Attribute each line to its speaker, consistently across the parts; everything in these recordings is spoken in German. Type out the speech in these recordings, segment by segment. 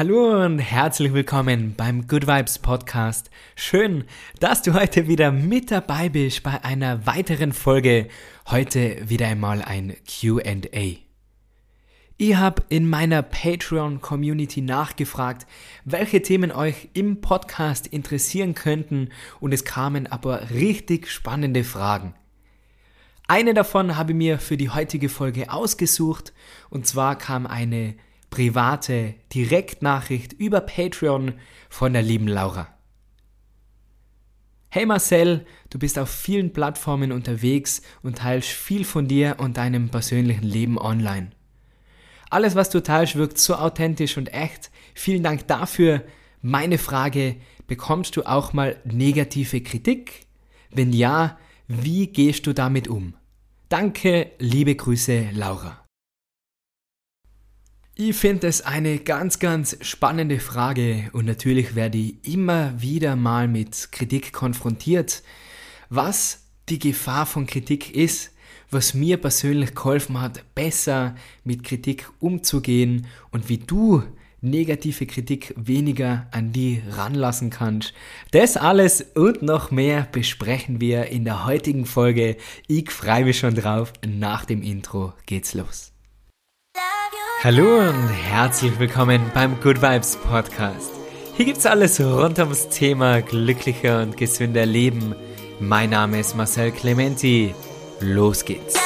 Speaker 1: Hallo und herzlich willkommen beim Good Vibes Podcast. Schön, dass du heute wieder mit dabei bist bei einer weiteren Folge. Heute wieder einmal ein QA. Ich habe in meiner Patreon-Community nachgefragt, welche Themen euch im Podcast interessieren könnten und es kamen aber richtig spannende Fragen. Eine davon habe ich mir für die heutige Folge ausgesucht und zwar kam eine private Direktnachricht über Patreon von der lieben Laura. Hey Marcel, du bist auf vielen Plattformen unterwegs und teilst viel von dir und deinem persönlichen Leben online. Alles, was du teilst, wirkt so authentisch und echt. Vielen Dank dafür. Meine Frage, bekommst du auch mal negative Kritik? Wenn ja, wie gehst du damit um? Danke, liebe Grüße, Laura. Ich finde es eine ganz, ganz spannende Frage und natürlich werde ich immer wieder mal mit Kritik konfrontiert. Was die Gefahr von Kritik ist, was mir persönlich geholfen hat, besser mit Kritik umzugehen und wie du negative Kritik weniger an die ranlassen kannst. Das alles und noch mehr besprechen wir in der heutigen Folge. Ich freue mich schon drauf. Nach dem Intro geht's los. Hallo und herzlich willkommen beim Good Vibes Podcast. Hier gibt's alles rund ums Thema glücklicher und gesünder Leben. Mein Name ist Marcel Clementi. Los geht's.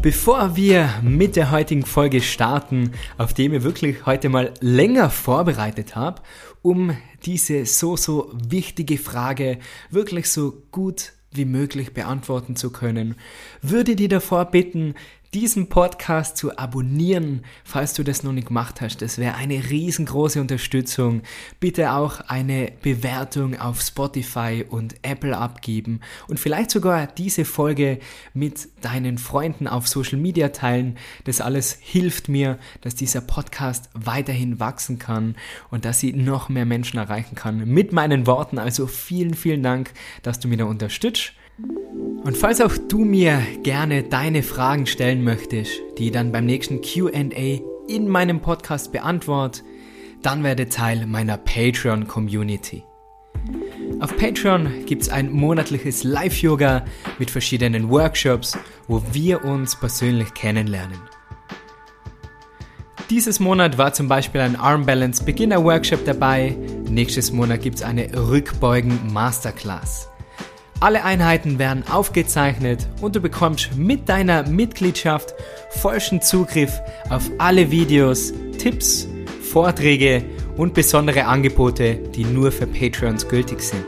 Speaker 1: Bevor wir mit der heutigen Folge starten, auf die ich mir wirklich heute mal länger vorbereitet habe, um diese so, so wichtige Frage wirklich so gut wie möglich beantworten zu können, würde dir davor bitten, diesen Podcast zu abonnieren, falls du das noch nicht gemacht hast. Das wäre eine riesengroße Unterstützung. Bitte auch eine Bewertung auf Spotify und Apple abgeben und vielleicht sogar diese Folge mit deinen Freunden auf Social Media teilen. Das alles hilft mir, dass dieser Podcast weiterhin wachsen kann und dass sie noch mehr Menschen erreichen kann mit meinen Worten. Also vielen, vielen Dank, dass du mir da unterstützt. Und falls auch du mir gerne deine Fragen stellen möchtest, die dann beim nächsten QA in meinem Podcast beantworte, dann werde Teil meiner Patreon-Community. Auf Patreon gibt es ein monatliches Live-Yoga mit verschiedenen Workshops, wo wir uns persönlich kennenlernen. Dieses Monat war zum Beispiel ein Arm Balance Beginner Workshop dabei. Nächstes Monat gibt es eine Rückbeugen Masterclass. Alle Einheiten werden aufgezeichnet und du bekommst mit deiner Mitgliedschaft vollsten Zugriff auf alle Videos, Tipps, Vorträge und besondere Angebote, die nur für Patreons gültig sind.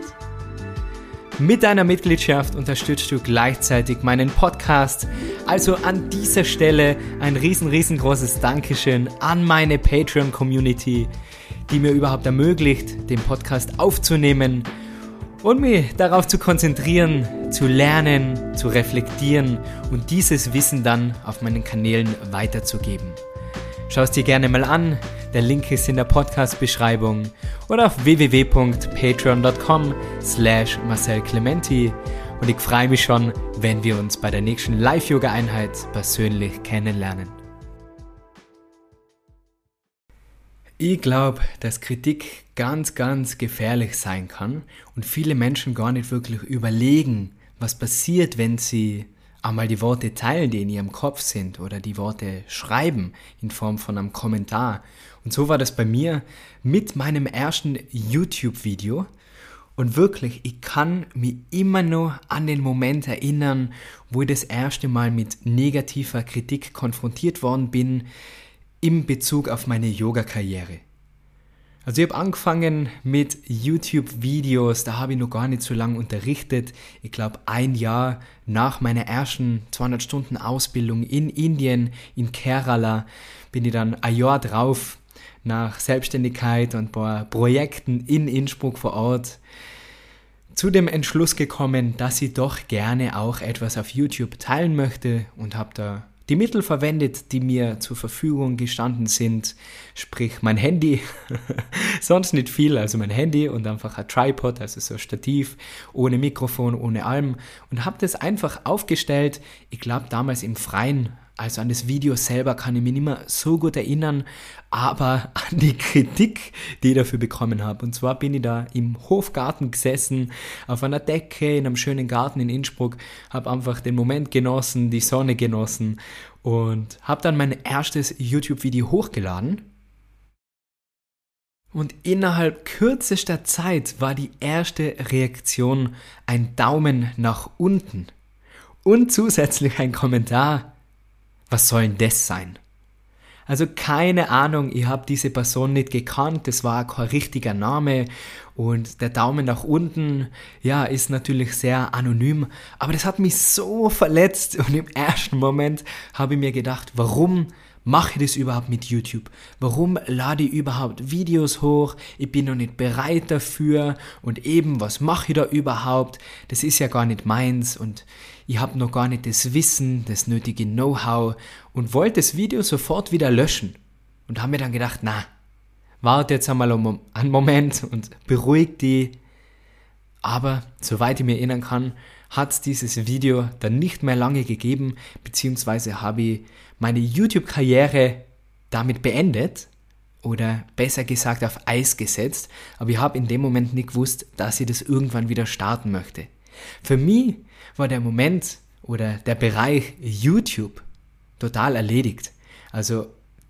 Speaker 1: Mit deiner Mitgliedschaft unterstützt du gleichzeitig meinen Podcast. Also an dieser Stelle ein riesen, riesengroßes Dankeschön an meine Patreon-Community, die mir überhaupt ermöglicht, den Podcast aufzunehmen und mich darauf zu konzentrieren, zu lernen, zu reflektieren und dieses Wissen dann auf meinen Kanälen weiterzugeben. Schau es dir gerne mal an, der Link ist in der Podcast-Beschreibung oder auf www.patreon.com slash Marcel Clementi und ich freue mich schon, wenn wir uns bei der nächsten Live-Yoga-Einheit persönlich kennenlernen. Ich glaube, dass Kritik ganz, ganz gefährlich sein kann und viele Menschen gar nicht wirklich überlegen, was passiert, wenn sie einmal die Worte teilen, die in ihrem Kopf sind oder die Worte schreiben in Form von einem Kommentar. Und so war das bei mir mit meinem ersten YouTube-Video. Und wirklich, ich kann mich immer nur an den Moment erinnern, wo ich das erste Mal mit negativer Kritik konfrontiert worden bin, im Bezug auf meine Yoga-Karriere. Also ich habe angefangen mit YouTube-Videos, da habe ich noch gar nicht so lange unterrichtet. Ich glaube, ein Jahr nach meiner ersten 200 Stunden Ausbildung in Indien, in Kerala, bin ich dann ein Jahr drauf nach Selbstständigkeit und ein paar Projekten in Innsbruck vor Ort zu dem Entschluss gekommen, dass ich doch gerne auch etwas auf YouTube teilen möchte und habe da die Mittel verwendet, die mir zur Verfügung gestanden sind, sprich mein Handy, sonst nicht viel, also mein Handy und einfach ein Tripod, also so ein Stativ, ohne Mikrofon, ohne allem und habe das einfach aufgestellt, ich glaube damals im Freien, also an das Video selber kann ich mich nicht mehr so gut erinnern, aber an die Kritik, die ich dafür bekommen habe. Und zwar bin ich da im Hofgarten gesessen, auf einer Decke in einem schönen Garten in Innsbruck, habe einfach den Moment genossen, die Sonne genossen und habe dann mein erstes YouTube-Video hochgeladen. Und innerhalb kürzester Zeit war die erste Reaktion ein Daumen nach unten und zusätzlich ein Kommentar was soll denn das sein? Also keine Ahnung, ich habe diese Person nicht gekannt, das war kein richtiger Name und der Daumen nach unten, ja, ist natürlich sehr anonym, aber das hat mich so verletzt und im ersten Moment habe ich mir gedacht, warum mache ich das überhaupt mit YouTube? Warum lade ich überhaupt Videos hoch? Ich bin noch nicht bereit dafür und eben, was mache ich da überhaupt? Das ist ja gar nicht meins und ich habe noch gar nicht das Wissen, das nötige Know-how und wollte das Video sofort wieder löschen. Und habe mir dann gedacht, na, warte jetzt einmal einen Moment und beruhig die. Aber soweit ich mir erinnern kann, hat es dieses Video dann nicht mehr lange gegeben, beziehungsweise habe ich meine YouTube-Karriere damit beendet oder besser gesagt auf Eis gesetzt, aber ich habe in dem Moment nicht gewusst, dass ich das irgendwann wieder starten möchte. Für mich war der Moment oder der Bereich YouTube total erledigt. Also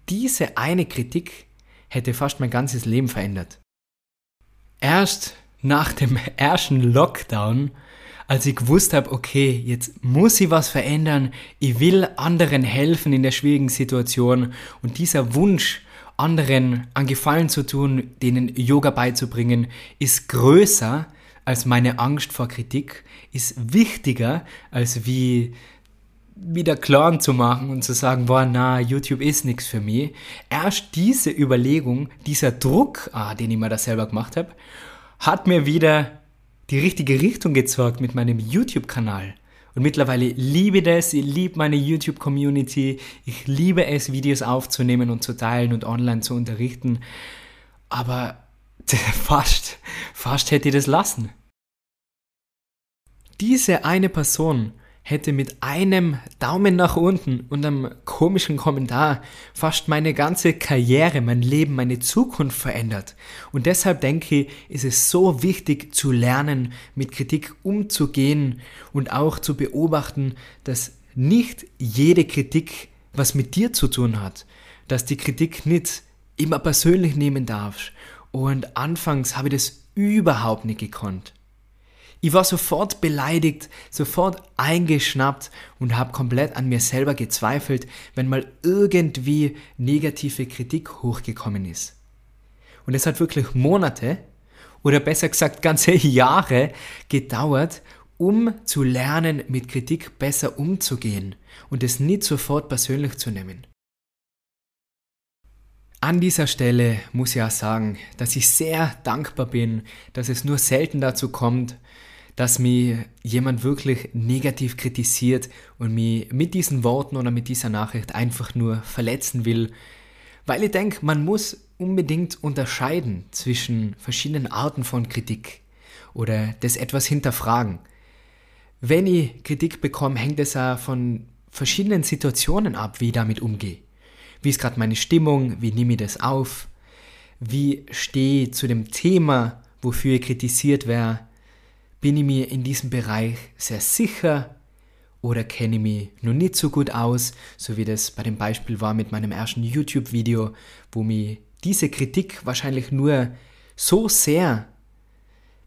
Speaker 1: diese eine Kritik hätte fast mein ganzes Leben verändert. Erst nach dem ersten Lockdown, als ich gewusst habe, okay, jetzt muss ich was verändern, ich will anderen helfen in der schwierigen Situation und dieser Wunsch, anderen an Gefallen zu tun, denen Yoga beizubringen, ist größer als meine Angst vor Kritik, ist wichtiger, als wie wieder klar zu machen und zu sagen, boah, na, YouTube ist nichts für mich. Erst diese Überlegung, dieser Druck, ah, den ich mir da selber gemacht habe, hat mir wieder die richtige Richtung gezeigt mit meinem YouTube-Kanal. Und mittlerweile liebe das, ich liebe meine YouTube-Community, ich liebe es, Videos aufzunehmen und zu teilen und online zu unterrichten. Aber fast, fast hätte ich das lassen. Diese eine Person hätte mit einem Daumen nach unten und einem komischen Kommentar fast meine ganze Karriere, mein Leben, meine Zukunft verändert. Und deshalb denke ich, ist es so wichtig zu lernen, mit Kritik umzugehen und auch zu beobachten, dass nicht jede Kritik was mit dir zu tun hat, dass die Kritik nicht immer persönlich nehmen darfst. Und anfangs habe ich das überhaupt nicht gekonnt. Ich war sofort beleidigt, sofort eingeschnappt und habe komplett an mir selber gezweifelt, wenn mal irgendwie negative Kritik hochgekommen ist. Und es hat wirklich Monate oder besser gesagt ganze Jahre gedauert, um zu lernen, mit Kritik besser umzugehen und es nicht sofort persönlich zu nehmen. An dieser Stelle muss ich auch sagen, dass ich sehr dankbar bin, dass es nur selten dazu kommt, dass mich jemand wirklich negativ kritisiert und mich mit diesen Worten oder mit dieser Nachricht einfach nur verletzen will, weil ich denke, man muss unbedingt unterscheiden zwischen verschiedenen Arten von Kritik oder das etwas hinterfragen. Wenn ich Kritik bekomme, hängt es auch von verschiedenen Situationen ab, wie ich damit umgehe. Wie ist gerade meine Stimmung? Wie nehme ich das auf? Wie stehe ich zu dem Thema, wofür ich kritisiert werde? Bin ich mir in diesem Bereich sehr sicher oder kenne ich mich noch nicht so gut aus, so wie das bei dem Beispiel war mit meinem ersten YouTube-Video, wo mich diese Kritik wahrscheinlich nur so sehr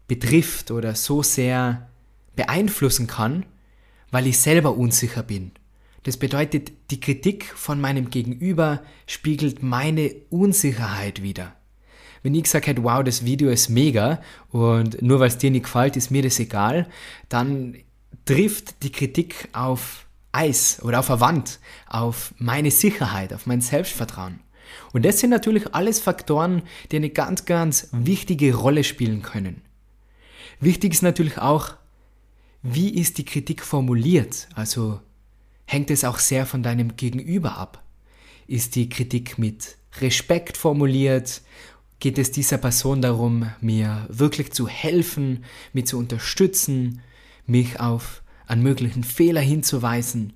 Speaker 1: betrifft oder so sehr beeinflussen kann, weil ich selber unsicher bin. Das bedeutet, die Kritik von meinem Gegenüber spiegelt meine Unsicherheit wider wenn ich gesagt hätte, wow, das Video ist mega und nur weil es dir nicht gefällt, ist mir das egal, dann trifft die Kritik auf Eis oder auf eine Wand, auf meine Sicherheit, auf mein Selbstvertrauen. Und das sind natürlich alles Faktoren, die eine ganz, ganz wichtige Rolle spielen können. Wichtig ist natürlich auch, wie ist die Kritik formuliert? Also hängt es auch sehr von deinem Gegenüber ab. Ist die Kritik mit Respekt formuliert? Geht es dieser Person darum, mir wirklich zu helfen, mich zu unterstützen, mich auf einen möglichen Fehler hinzuweisen?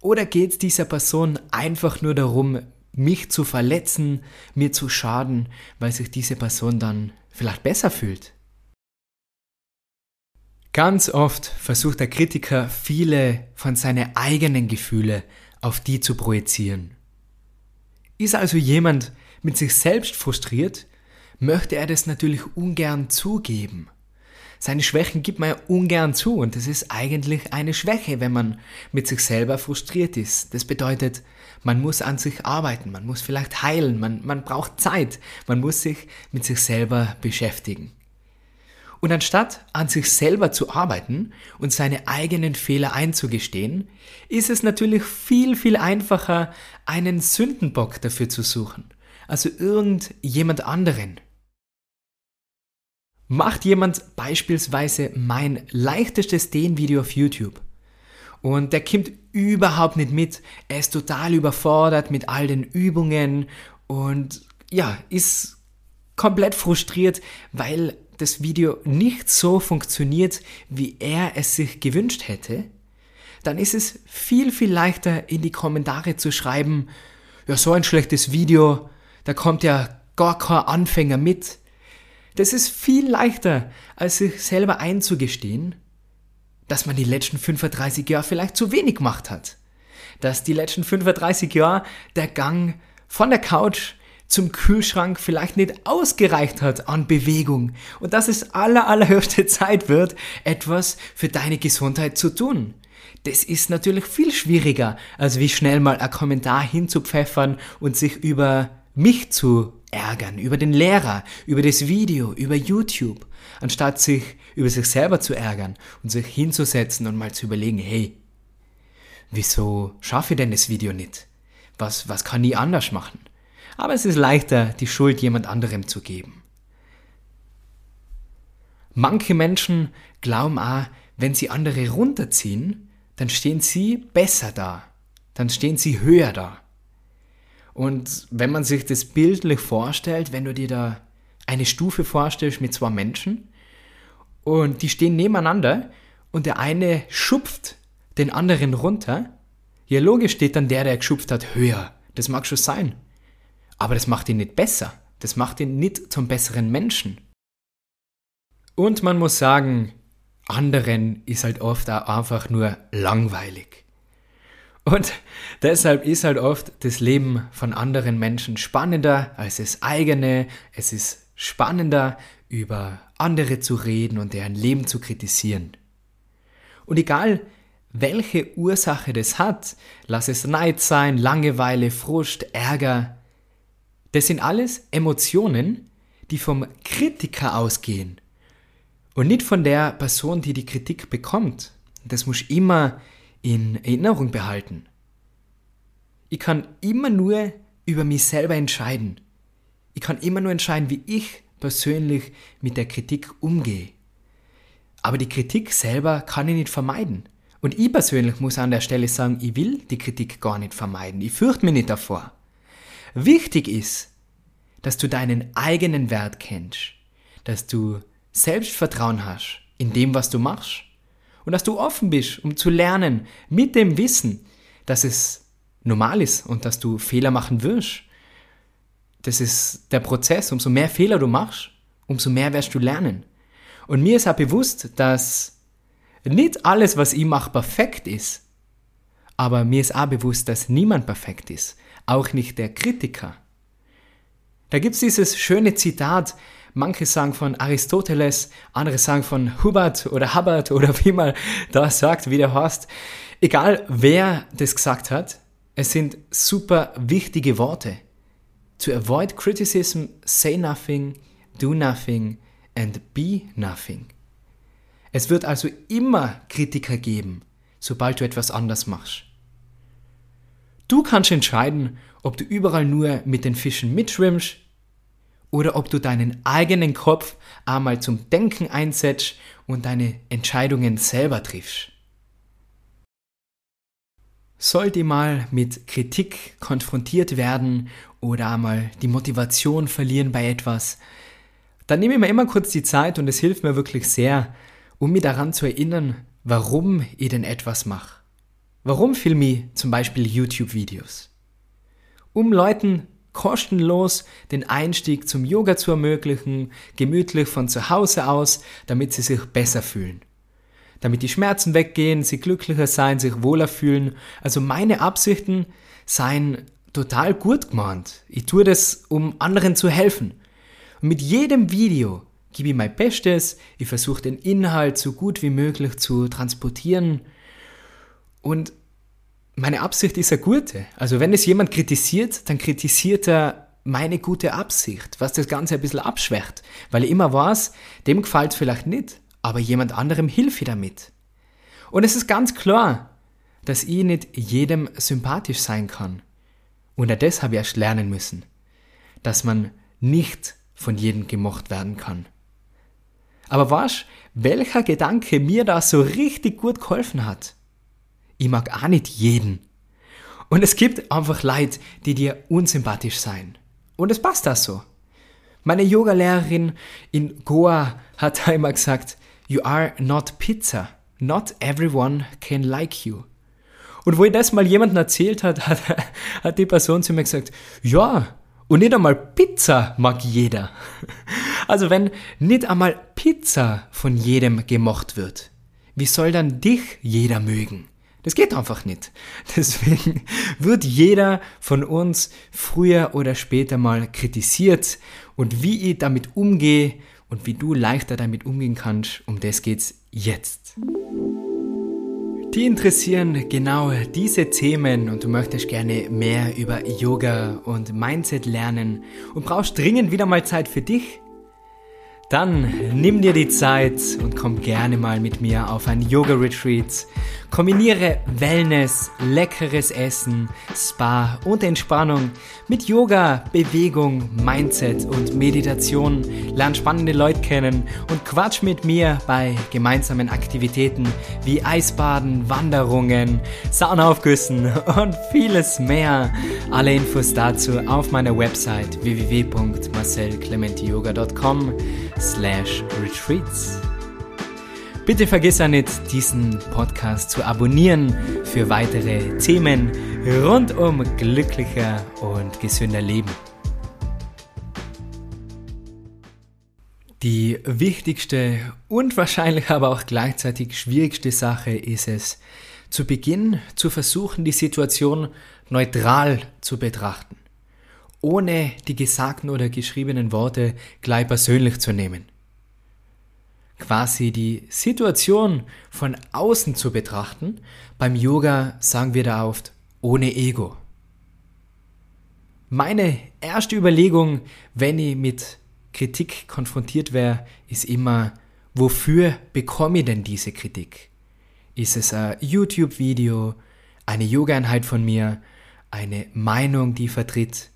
Speaker 1: Oder geht es dieser Person einfach nur darum, mich zu verletzen, mir zu schaden, weil sich diese Person dann vielleicht besser fühlt? Ganz oft versucht der Kritiker viele von seinen eigenen Gefühle auf die zu projizieren. Ist also jemand mit sich selbst frustriert, möchte er das natürlich ungern zugeben. Seine Schwächen gibt man ja ungern zu und das ist eigentlich eine Schwäche, wenn man mit sich selber frustriert ist. Das bedeutet, man muss an sich arbeiten, man muss vielleicht heilen, man, man braucht Zeit, man muss sich mit sich selber beschäftigen. Und anstatt an sich selber zu arbeiten und seine eigenen Fehler einzugestehen, ist es natürlich viel, viel einfacher, einen Sündenbock dafür zu suchen. Also irgendjemand anderen. Macht jemand beispielsweise mein leichtestes Dehnvideo auf YouTube? Und der kommt überhaupt nicht mit, er ist total überfordert mit all den Übungen und ja, ist komplett frustriert, weil das Video nicht so funktioniert, wie er es sich gewünscht hätte, dann ist es viel, viel leichter in die Kommentare zu schreiben, ja, so ein schlechtes Video, da kommt ja gar kein Anfänger mit. Das ist viel leichter, als sich selber einzugestehen, dass man die letzten 35 Jahre vielleicht zu wenig gemacht hat. Dass die letzten 35 Jahre der Gang von der Couch zum Kühlschrank vielleicht nicht ausgereicht hat an Bewegung und dass es aller, allerhöchste Zeit wird, etwas für deine Gesundheit zu tun. Das ist natürlich viel schwieriger, als wie schnell mal ein Kommentar hinzupfeffern und sich über mich zu ärgern, über den Lehrer, über das Video, über YouTube, anstatt sich über sich selber zu ärgern und sich hinzusetzen und mal zu überlegen, hey, wieso schaffe ich denn das Video nicht? Was, was kann ich anders machen? aber es ist leichter, die Schuld jemand anderem zu geben. Manche Menschen glauben auch, wenn sie andere runterziehen, dann stehen sie besser da, dann stehen sie höher da. Und wenn man sich das bildlich vorstellt, wenn du dir da eine Stufe vorstellst mit zwei Menschen und die stehen nebeneinander und der eine schupft den anderen runter, ja logisch steht dann der, der geschupft hat, höher. Das mag schon sein. Aber das macht ihn nicht besser. Das macht ihn nicht zum besseren Menschen. Und man muss sagen, anderen ist halt oft auch einfach nur langweilig. Und deshalb ist halt oft das Leben von anderen Menschen spannender als das eigene. Es ist spannender, über andere zu reden und deren Leben zu kritisieren. Und egal, welche Ursache das hat, lass es Neid sein, Langeweile, Frust, Ärger, das sind alles Emotionen, die vom Kritiker ausgehen und nicht von der Person, die die Kritik bekommt. Das muss immer in Erinnerung behalten. Ich kann immer nur über mich selber entscheiden. Ich kann immer nur entscheiden, wie ich persönlich mit der Kritik umgehe. Aber die Kritik selber kann ich nicht vermeiden. Und ich persönlich muss an der Stelle sagen, ich will die Kritik gar nicht vermeiden. Ich fürchte mich nicht davor. Wichtig ist, dass du deinen eigenen Wert kennst, dass du Selbstvertrauen hast in dem, was du machst und dass du offen bist, um zu lernen mit dem Wissen, dass es normal ist und dass du Fehler machen wirst. Das ist der Prozess. Umso mehr Fehler du machst, umso mehr wirst du lernen. Und mir ist auch bewusst, dass nicht alles, was ich mache, perfekt ist. Aber mir ist auch bewusst, dass niemand perfekt ist. Auch nicht der Kritiker. Da gibt es dieses schöne Zitat, manche sagen von Aristoteles, andere sagen von Hubert oder Hubbard oder wie man das sagt, wie der heißt. Egal wer das gesagt hat, es sind super wichtige Worte. To avoid criticism, say nothing, do nothing and be nothing. Es wird also immer Kritiker geben, sobald du etwas anders machst. Du kannst entscheiden, ob du überall nur mit den Fischen mitschwimmst oder ob du deinen eigenen Kopf einmal zum Denken einsetzt und deine Entscheidungen selber triffst. sollte mal mit Kritik konfrontiert werden oder einmal die Motivation verlieren bei etwas, dann nehme ich mir immer kurz die Zeit und es hilft mir wirklich sehr, um mich daran zu erinnern, warum ich denn etwas mache. Warum filme ich zum Beispiel YouTube-Videos? Um Leuten kostenlos den Einstieg zum Yoga zu ermöglichen, gemütlich von zu Hause aus, damit sie sich besser fühlen. Damit die Schmerzen weggehen, sie glücklicher sein, sich wohler fühlen. Also meine Absichten seien total gut gemeint. Ich tue das, um anderen zu helfen. Und mit jedem Video gebe ich mein Bestes, ich versuche den Inhalt so gut wie möglich zu transportieren und meine Absicht ist eine gute. Also wenn es jemand kritisiert, dann kritisiert er meine gute Absicht, was das Ganze ein bisschen abschwächt, weil ich immer weiß, dem gefällt es vielleicht nicht, aber jemand anderem hilft ich damit. Und es ist ganz klar, dass ich nicht jedem sympathisch sein kann. Und das habe ich erst lernen müssen, dass man nicht von jedem gemocht werden kann. Aber weißt, welcher Gedanke mir da so richtig gut geholfen hat? Ich mag auch nicht jeden. Und es gibt einfach Leute, die dir unsympathisch sein. Und es passt das so. Meine Yogalehrerin in Goa hat einmal gesagt, You are not pizza. Not everyone can like you. Und wo ich das mal jemandem erzählt hat, hat, hat die Person zu mir gesagt, ja, und nicht einmal Pizza mag jeder. Also wenn nicht einmal Pizza von jedem gemocht wird, wie soll dann dich jeder mögen? Das geht einfach nicht. Deswegen wird jeder von uns früher oder später mal kritisiert und wie ich damit umgehe und wie du leichter damit umgehen kannst, um das geht's jetzt. Die interessieren genau diese Themen und du möchtest gerne mehr über Yoga und Mindset lernen und brauchst dringend wieder mal Zeit für dich? Dann nimm dir die Zeit und komm gerne mal mit mir auf ein Yoga-Retreat. Kombiniere Wellness, leckeres Essen, Spa und Entspannung mit Yoga, Bewegung, Mindset und Meditation. Lern spannende Leute kennen und quatsch mit mir bei gemeinsamen Aktivitäten wie Eisbaden, Wanderungen, Saunaaufgüssen und vieles mehr. Alle Infos dazu auf meiner Website www.marcelclementiyoga.com slash retreats. Bitte vergiss auch nicht, diesen Podcast zu abonnieren für weitere Themen rund um glücklicher und gesünder Leben. Die wichtigste und wahrscheinlich aber auch gleichzeitig schwierigste Sache ist es, zu Beginn zu versuchen, die Situation neutral zu betrachten ohne die gesagten oder geschriebenen Worte gleich persönlich zu nehmen. Quasi die Situation von außen zu betrachten, beim Yoga sagen wir da oft ohne Ego. Meine erste Überlegung, wenn ich mit Kritik konfrontiert wäre, ist immer, wofür bekomme ich denn diese Kritik? Ist es ein YouTube-Video, eine Yoga-Einheit von mir, eine Meinung, die vertritt?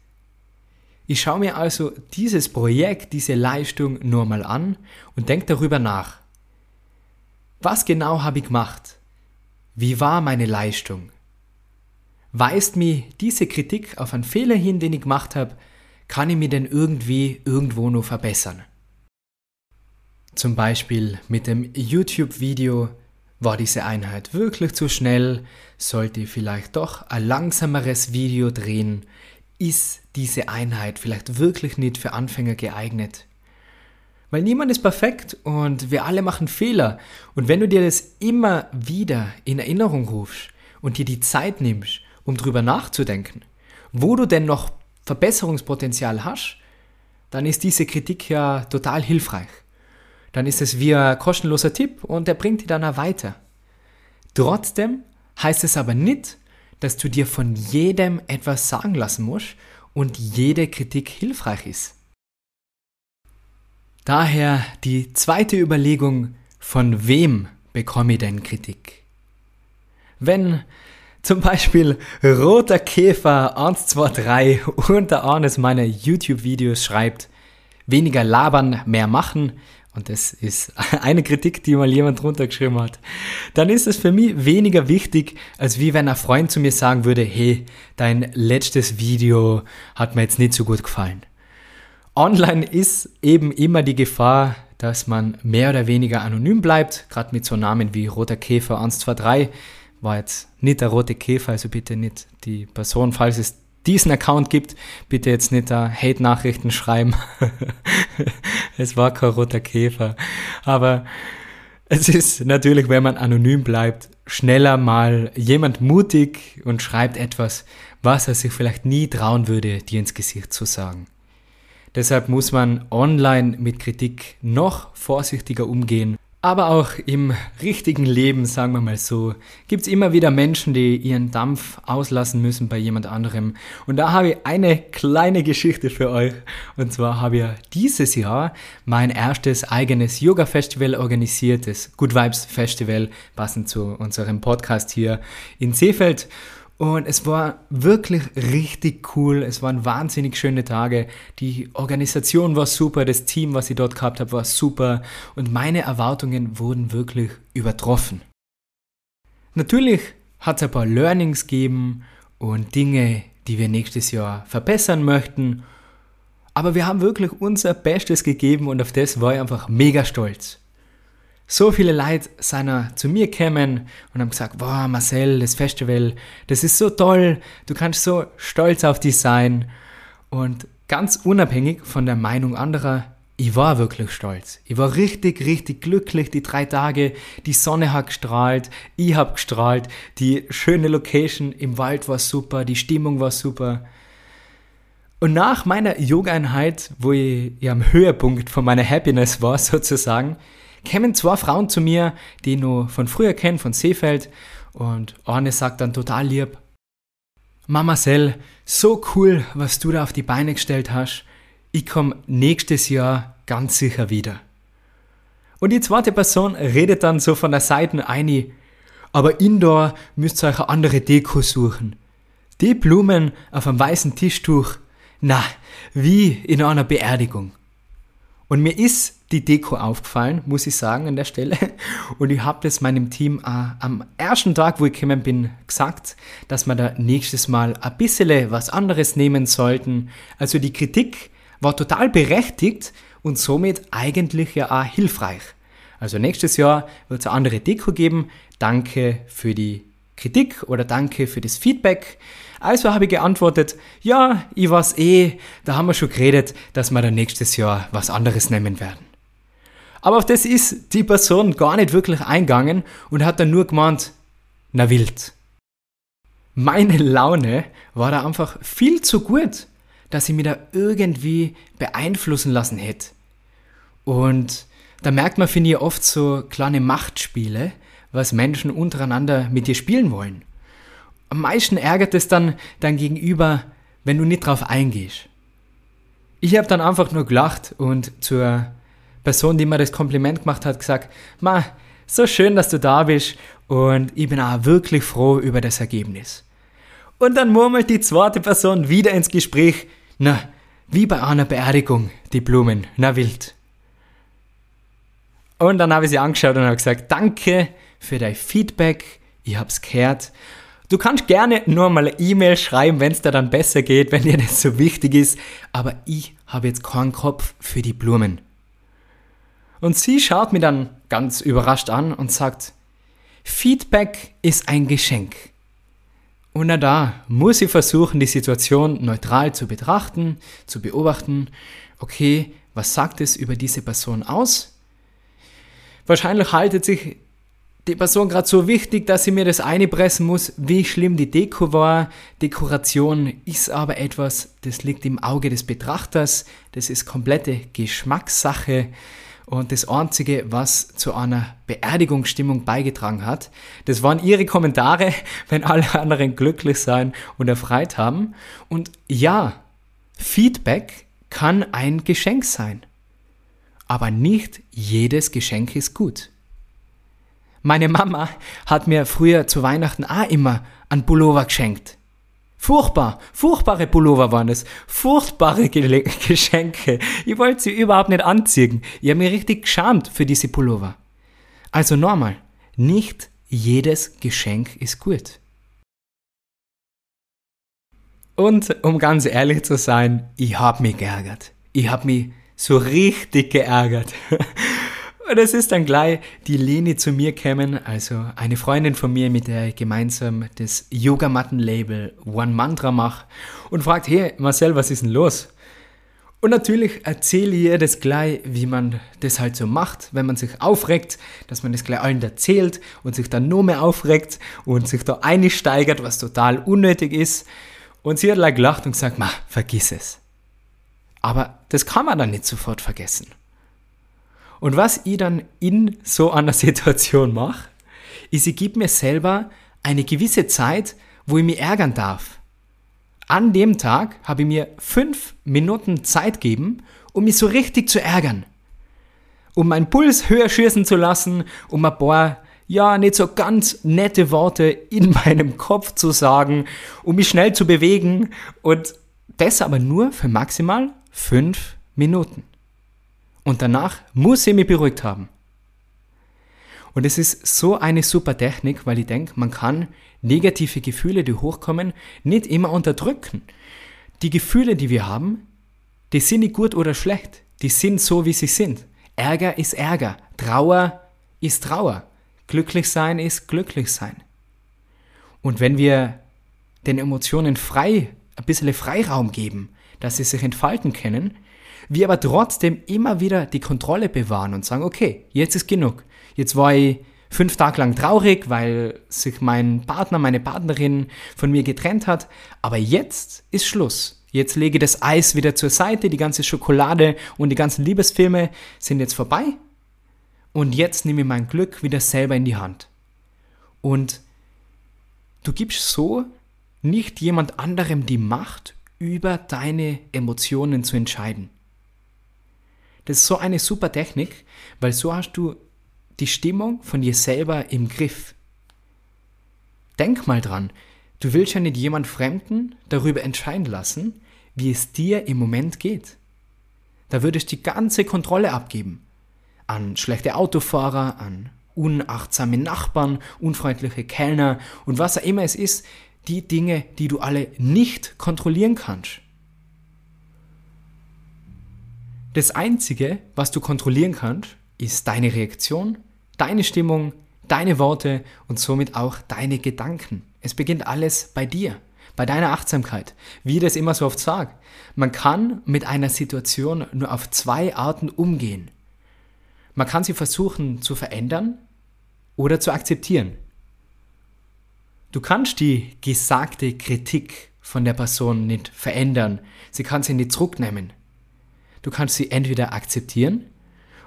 Speaker 1: Ich schaue mir also dieses Projekt, diese Leistung nur mal an und denke darüber nach. Was genau habe ich gemacht? Wie war meine Leistung? Weist mir diese Kritik auf einen Fehler hin, den ich gemacht habe, kann ich mich denn irgendwie irgendwo nur verbessern? Zum Beispiel mit dem YouTube-Video war diese Einheit wirklich zu schnell, sollte ich vielleicht doch ein langsameres Video drehen, ist diese Einheit vielleicht wirklich nicht für Anfänger geeignet. Weil niemand ist perfekt und wir alle machen Fehler. Und wenn du dir das immer wieder in Erinnerung rufst und dir die Zeit nimmst, um drüber nachzudenken, wo du denn noch Verbesserungspotenzial hast, dann ist diese Kritik ja total hilfreich. Dann ist es wie ein kostenloser Tipp und der bringt dich dann auch weiter. Trotzdem heißt es aber nicht, dass du dir von jedem etwas sagen lassen musst und jede Kritik hilfreich ist. Daher die zweite Überlegung, von wem bekomme ich denn Kritik? Wenn zum Beispiel Roter Käfer 123 unter eines meiner YouTube-Videos schreibt, weniger labern, mehr machen und das ist eine Kritik, die mal jemand drunter geschrieben hat, dann ist es für mich weniger wichtig, als wie wenn ein Freund zu mir sagen würde, hey, dein letztes Video hat mir jetzt nicht so gut gefallen. Online ist eben immer die Gefahr, dass man mehr oder weniger anonym bleibt, gerade mit so Namen wie Roter Käfer 123 war jetzt nicht der rote Käfer, also bitte nicht die Person, falls es diesen Account gibt, bitte jetzt nicht da Hate-Nachrichten schreiben. es war kein roter Käfer. Aber es ist natürlich, wenn man anonym bleibt, schneller mal jemand mutig und schreibt etwas, was er sich vielleicht nie trauen würde, dir ins Gesicht zu sagen. Deshalb muss man online mit Kritik noch vorsichtiger umgehen aber auch im richtigen Leben, sagen wir mal so, gibt es immer wieder Menschen, die ihren Dampf auslassen müssen bei jemand anderem. Und da habe ich eine kleine Geschichte für euch. Und zwar habe ich dieses Jahr mein erstes eigenes Yoga-Festival organisiert, das Good Vibes Festival, passend zu unserem Podcast hier in Seefeld. Und es war wirklich richtig cool. Es waren wahnsinnig schöne Tage. Die Organisation war super, das Team, was ich dort gehabt habe, war super. Und meine Erwartungen wurden wirklich übertroffen. Natürlich hat es ein paar Learnings gegeben und Dinge, die wir nächstes Jahr verbessern möchten. Aber wir haben wirklich unser Bestes gegeben und auf das war ich einfach mega stolz. So viele Leute sind zu mir gekommen und haben gesagt, wow, Marcel, das Festival, das ist so toll, du kannst so stolz auf dich sein. Und ganz unabhängig von der Meinung anderer, ich war wirklich stolz. Ich war richtig, richtig glücklich die drei Tage. Die Sonne hat gestrahlt, ich habe gestrahlt, die schöne Location im Wald war super, die Stimmung war super. Und nach meiner Yoga-Einheit, wo ich am Höhepunkt von meiner Happiness war sozusagen, kämen zwei Frauen zu mir, die ich noch von früher kenne, von Seefeld. Und eine sagt dann total lieb, Mama Sell, so cool, was du da auf die Beine gestellt hast. Ich komme nächstes Jahr ganz sicher wieder. Und die zweite Person redet dann so von der Seite ein, aber indoor müsst ihr euch eine andere Deko suchen. Die Blumen auf einem weißen Tischtuch, na, wie in einer Beerdigung. Und mir ist die Deko aufgefallen, muss ich sagen, an der Stelle. Und ich habe das meinem Team äh, am ersten Tag, wo ich gekommen bin, gesagt, dass wir da nächstes Mal ein bisschen was anderes nehmen sollten. Also die Kritik war total berechtigt und somit eigentlich ja auch hilfreich. Also nächstes Jahr wird es eine andere Deko geben. Danke für die Kritik oder danke für das Feedback. Also habe ich geantwortet, ja, ich weiß eh, da haben wir schon geredet, dass wir dann nächstes Jahr was anderes nehmen werden. Aber auf das ist die Person gar nicht wirklich eingegangen und hat dann nur gemeint, na wild. Meine Laune war da einfach viel zu gut, dass ich mich da irgendwie beeinflussen lassen hätte. Und da merkt man, finde ich, oft so kleine Machtspiele, was Menschen untereinander mit dir spielen wollen. Am meisten ärgert es dann dein Gegenüber, wenn du nicht drauf eingehst. Ich habe dann einfach nur gelacht und zur Person, die mir das Kompliment gemacht hat, gesagt, ma, so schön, dass du da bist und ich bin auch wirklich froh über das Ergebnis. Und dann murmelt die zweite Person wieder ins Gespräch, na, wie bei einer Beerdigung, die Blumen, na wild. Und dann habe ich sie angeschaut und habe gesagt, danke für dein Feedback, ich hab's gehört. Du kannst gerne nur mal eine E-Mail schreiben, wenn es dir dann besser geht, wenn dir das so wichtig ist, aber ich habe jetzt keinen Kopf für die Blumen. Und sie schaut mir dann ganz überrascht an und sagt, Feedback ist ein Geschenk. Und na da muss ich versuchen, die Situation neutral zu betrachten, zu beobachten. Okay, was sagt es über diese Person aus? Wahrscheinlich haltet sich die Person gerade so wichtig, dass sie mir das einpressen muss, wie schlimm die Deko war. Dekoration ist aber etwas, das liegt im Auge des Betrachters. Das ist komplette Geschmackssache. Und das Einzige, was zu einer Beerdigungsstimmung beigetragen hat, das waren ihre Kommentare, wenn alle anderen glücklich sein und erfreut haben. Und ja, Feedback kann ein Geschenk sein. Aber nicht jedes Geschenk ist gut. Meine Mama hat mir früher zu Weihnachten auch immer einen Pullover geschenkt. Furchtbar, furchtbare Pullover waren es, furchtbare Ge Geschenke. Ich wollte sie überhaupt nicht anziehen. Ich habe mich richtig geschämt für diese Pullover. Also nochmal, nicht jedes Geschenk ist gut. Und um ganz ehrlich zu sein, ich habe mich geärgert. Ich habe mich so richtig geärgert. Und es ist dann gleich die Leni zu mir gekommen, also eine Freundin von mir, mit der ich gemeinsam das Yogamatten-Label One Mantra mache und fragt, hey Marcel, was ist denn los? Und natürlich erzähle ich ihr das gleich, wie man das halt so macht, wenn man sich aufregt, dass man das gleich allen erzählt und sich dann nur mehr aufregt und sich da einsteigert, was total unnötig ist. Und sie hat like gelacht und gesagt, ma, vergiss es. Aber das kann man dann nicht sofort vergessen. Und was ich dann in so einer Situation mache, ist, ich gebe mir selber eine gewisse Zeit, wo ich mich ärgern darf. An dem Tag habe ich mir fünf Minuten Zeit gegeben, um mich so richtig zu ärgern. Um meinen Puls höher schießen zu lassen, um ein paar, ja, nicht so ganz nette Worte in meinem Kopf zu sagen, um mich schnell zu bewegen und das aber nur für maximal fünf Minuten. Und danach muss ich mich beruhigt haben. Und es ist so eine super Technik, weil ich denke, man kann negative Gefühle, die hochkommen, nicht immer unterdrücken. Die Gefühle, die wir haben, die sind nicht gut oder schlecht. Die sind so, wie sie sind. Ärger ist Ärger. Trauer ist Trauer. Glücklich sein ist glücklich sein. Und wenn wir den Emotionen frei, ein bisschen Freiraum geben, dass sie sich entfalten können, wir aber trotzdem immer wieder die Kontrolle bewahren und sagen, okay, jetzt ist genug. Jetzt war ich fünf Tage lang traurig, weil sich mein Partner, meine Partnerin von mir getrennt hat, aber jetzt ist Schluss. Jetzt lege das Eis wieder zur Seite, die ganze Schokolade und die ganzen Liebesfilme sind jetzt vorbei und jetzt nehme ich mein Glück wieder selber in die Hand. Und du gibst so nicht jemand anderem die Macht, über deine Emotionen zu entscheiden. Das ist so eine super Technik, weil so hast du die Stimmung von dir selber im Griff. Denk mal dran, du willst ja nicht jemand Fremden darüber entscheiden lassen, wie es dir im Moment geht. Da würdest du die ganze Kontrolle abgeben. An schlechte Autofahrer, an unachtsame Nachbarn, unfreundliche Kellner und was auch immer es ist, die Dinge, die du alle nicht kontrollieren kannst. Das Einzige, was du kontrollieren kannst, ist deine Reaktion, deine Stimmung, deine Worte und somit auch deine Gedanken. Es beginnt alles bei dir, bei deiner Achtsamkeit. Wie ich das immer so oft sage, man kann mit einer Situation nur auf zwei Arten umgehen. Man kann sie versuchen zu verändern oder zu akzeptieren. Du kannst die gesagte Kritik von der Person nicht verändern, sie kann sie nicht zurücknehmen. Du kannst sie entweder akzeptieren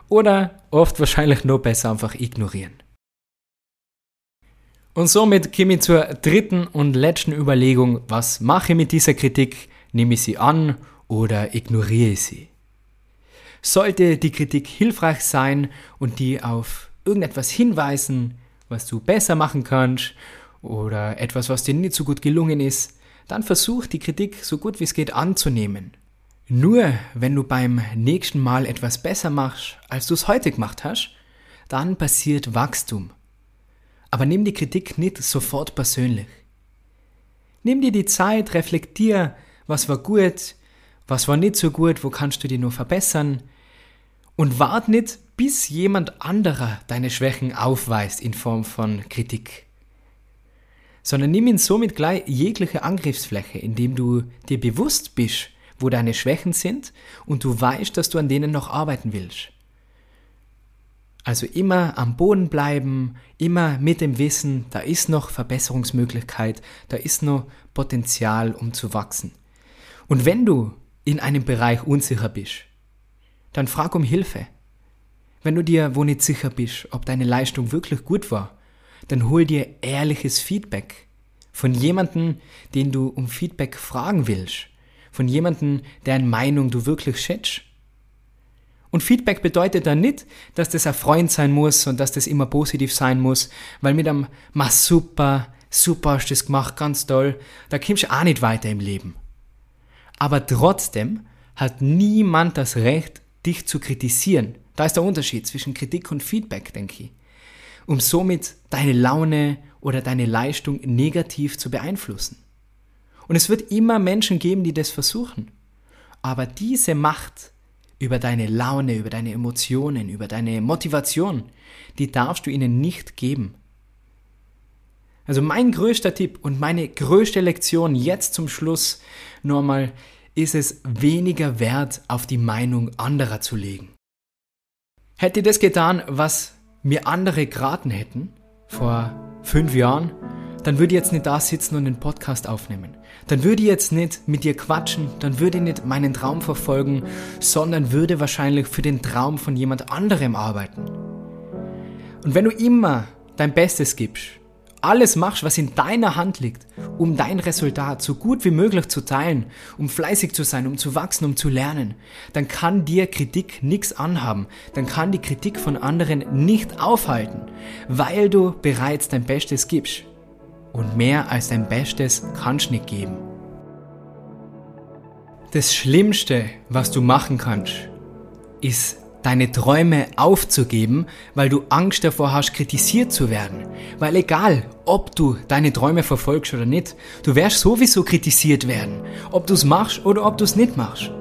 Speaker 1: oder oft wahrscheinlich nur besser einfach ignorieren. Und somit komme ich zur dritten und letzten Überlegung, was mache ich mit dieser Kritik? Nehme ich sie an oder ignoriere ich sie? Sollte die Kritik hilfreich sein und die auf irgendetwas hinweisen, was du besser machen kannst oder etwas, was dir nicht so gut gelungen ist, dann versuch die Kritik so gut wie es geht anzunehmen nur wenn du beim nächsten Mal etwas besser machst, als du es heute gemacht hast, dann passiert Wachstum. Aber nimm die Kritik nicht sofort persönlich. Nimm dir die Zeit, reflektier, was war gut, was war nicht so gut, wo kannst du dich nur verbessern und wart nicht, bis jemand anderer deine Schwächen aufweist in Form von Kritik. Sondern nimm ihn somit gleich jegliche Angriffsfläche, indem du dir bewusst bist, wo deine Schwächen sind und du weißt, dass du an denen noch arbeiten willst. Also immer am Boden bleiben, immer mit dem Wissen, da ist noch Verbesserungsmöglichkeit, da ist noch Potenzial, um zu wachsen. Und wenn du in einem Bereich unsicher bist, dann frag um Hilfe. Wenn du dir wo nicht sicher bist, ob deine Leistung wirklich gut war, dann hol dir ehrliches Feedback von jemandem, den du um Feedback fragen willst von jemandem, deren Meinung du wirklich schätzt. Und Feedback bedeutet dann nicht, dass das ein Freund sein muss und dass das immer positiv sein muss, weil mit einem Ma super, super, hast das gemacht, ganz toll, da kommst du auch nicht weiter im Leben. Aber trotzdem hat niemand das Recht, dich zu kritisieren. Da ist der Unterschied zwischen Kritik und Feedback, denke ich. Um somit deine Laune oder deine Leistung negativ zu beeinflussen. Und es wird immer Menschen geben, die das versuchen. Aber diese Macht über deine Laune, über deine Emotionen, über deine Motivation, die darfst du ihnen nicht geben. Also mein größter Tipp und meine größte Lektion jetzt zum Schluss nochmal ist es weniger Wert auf die Meinung anderer zu legen. Hätte ich das getan, was mir andere geraten hätten, vor fünf Jahren, dann würde ich jetzt nicht da sitzen und den Podcast aufnehmen. Dann würde ich jetzt nicht mit dir quatschen, dann würde ich nicht meinen Traum verfolgen, sondern würde wahrscheinlich für den Traum von jemand anderem arbeiten. Und wenn du immer dein Bestes gibst, alles machst, was in deiner Hand liegt, um dein Resultat so gut wie möglich zu teilen, um fleißig zu sein, um zu wachsen, um zu lernen, dann kann dir Kritik nichts anhaben, dann kann die Kritik von anderen nicht aufhalten, weil du bereits dein Bestes gibst. Und mehr als dein Bestes kannst du nicht geben. Das Schlimmste, was du machen kannst, ist deine Träume aufzugeben, weil du Angst davor hast, kritisiert zu werden. Weil egal, ob du deine Träume verfolgst oder nicht, du wirst sowieso kritisiert werden, ob du es machst oder ob du es nicht machst.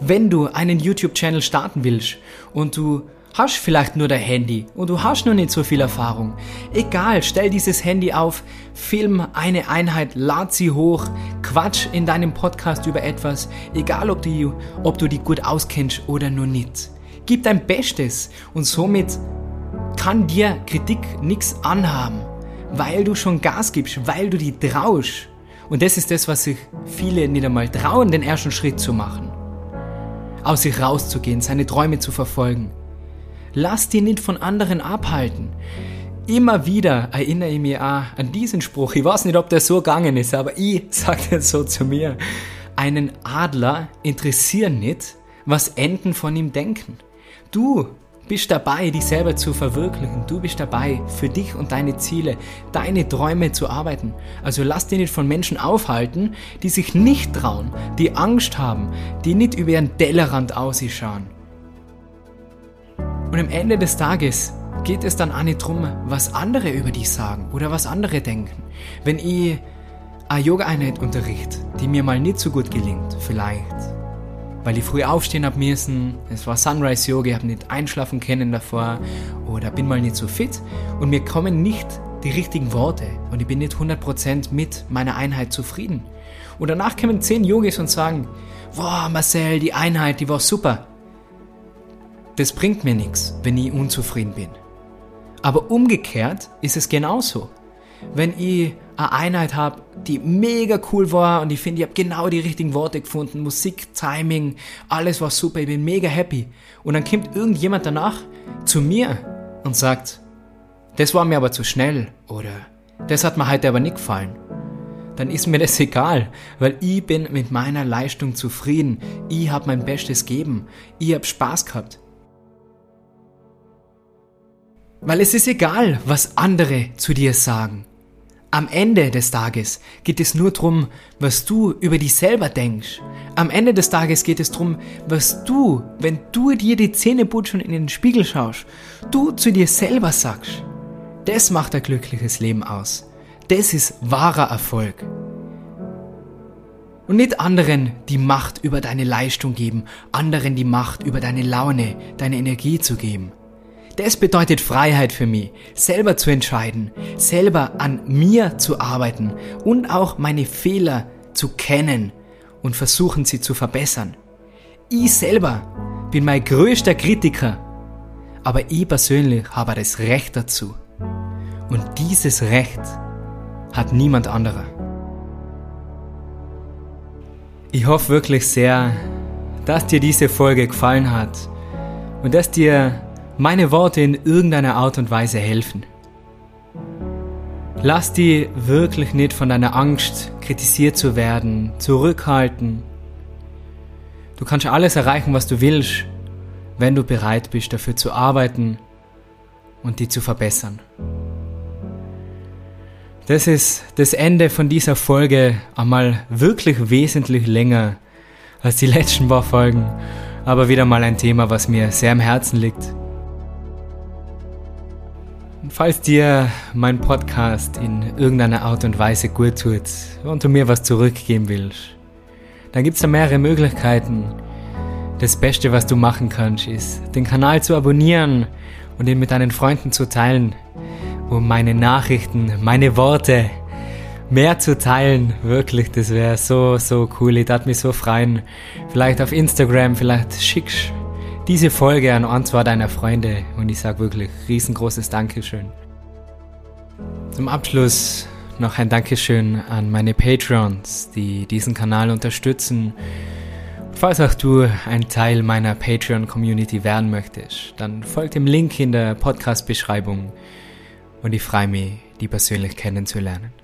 Speaker 1: Wenn du einen YouTube-Channel starten willst und du hast vielleicht nur dein Handy und du hast noch nicht so viel Erfahrung. Egal, stell dieses Handy auf, film eine Einheit, lad sie hoch, quatsch in deinem Podcast über etwas, egal ob du, ob du die gut auskennst oder nur nicht. Gib dein Bestes und somit kann dir Kritik nichts anhaben, weil du schon Gas gibst, weil du die traust. Und das ist das, was sich viele nicht einmal trauen, den ersten Schritt zu machen. Aus sich rauszugehen, seine Träume zu verfolgen. Lass dich nicht von anderen abhalten. Immer wieder erinnere ich mich auch an diesen Spruch. Ich weiß nicht, ob der so gegangen ist, aber ich sage das so zu mir. Einen Adler interessieren nicht, was Enten von ihm denken. Du bist dabei, dich selber zu verwirklichen. Du bist dabei, für dich und deine Ziele, deine Träume zu arbeiten. Also lass dich nicht von Menschen aufhalten, die sich nicht trauen, die Angst haben, die nicht über ihren Tellerrand ausschauen. Und am Ende des Tages geht es dann auch nicht darum, was andere über dich sagen oder was andere denken. Wenn ich eine Yoga-Einheit unterrichte, die mir mal nicht so gut gelingt, vielleicht weil ich früh aufstehen hab müssen. Es war Sunrise Yoga, ich habe nicht einschlafen können davor oder bin mal nicht so fit und mir kommen nicht die richtigen Worte und ich bin nicht 100% mit meiner Einheit zufrieden. Und danach kommen zehn Yogis und sagen, wow Marcel, die Einheit, die war super. Das bringt mir nichts, wenn ich unzufrieden bin. Aber umgekehrt ist es genauso wenn ich eine Einheit habe, die mega cool war und ich finde, ich habe genau die richtigen Worte gefunden, Musik, Timing, alles war super, ich bin mega happy. Und dann kommt irgendjemand danach zu mir und sagt, das war mir aber zu schnell oder das hat mir heute aber nicht gefallen. Dann ist mir das egal, weil ich bin mit meiner Leistung zufrieden. Ich habe mein Bestes gegeben. Ich habe Spaß gehabt. Weil es ist egal, was andere zu dir sagen. Am Ende des Tages geht es nur darum, was du über dich selber denkst. Am Ende des Tages geht es darum, was du, wenn du dir die Zähne putzt und in den Spiegel schaust, du zu dir selber sagst. Das macht ein glückliches Leben aus. Das ist wahrer Erfolg. Und nicht anderen die Macht über deine Leistung geben, anderen die Macht über deine Laune, deine Energie zu geben. Das bedeutet Freiheit für mich, selber zu entscheiden, selber an mir zu arbeiten und auch meine Fehler zu kennen und versuchen sie zu verbessern. Ich selber bin mein größter Kritiker, aber ich persönlich habe das Recht dazu. Und dieses Recht hat niemand anderer. Ich hoffe wirklich sehr, dass dir diese Folge gefallen hat und dass dir meine Worte in irgendeiner Art und Weise helfen. Lass die wirklich nicht von deiner Angst, kritisiert zu werden, zurückhalten. Du kannst alles erreichen, was du willst, wenn du bereit bist, dafür zu arbeiten und die zu verbessern. das ist das Ende von dieser Folge einmal wirklich wesentlich länger als die letzten paar Folgen, aber wieder mal ein Thema, was mir sehr am Herzen liegt. Falls dir mein Podcast in irgendeiner Art und Weise gut tut und du mir was zurückgeben willst, dann gibt es da mehrere Möglichkeiten. Das Beste, was du machen kannst, ist, den Kanal zu abonnieren und ihn mit deinen Freunden zu teilen um meine Nachrichten, meine Worte mehr zu teilen. Wirklich, das wäre so, so cool. Ich darf mich so freuen. Vielleicht auf Instagram, vielleicht schickst diese Folge an ein, zwei deiner Freunde und ich sage wirklich riesengroßes Dankeschön. Zum Abschluss noch ein Dankeschön an meine Patrons, die diesen Kanal unterstützen. Falls auch du ein Teil meiner Patreon-Community werden möchtest, dann folgt dem Link in der Podcast-Beschreibung und ich freue mich, die persönlich kennenzulernen.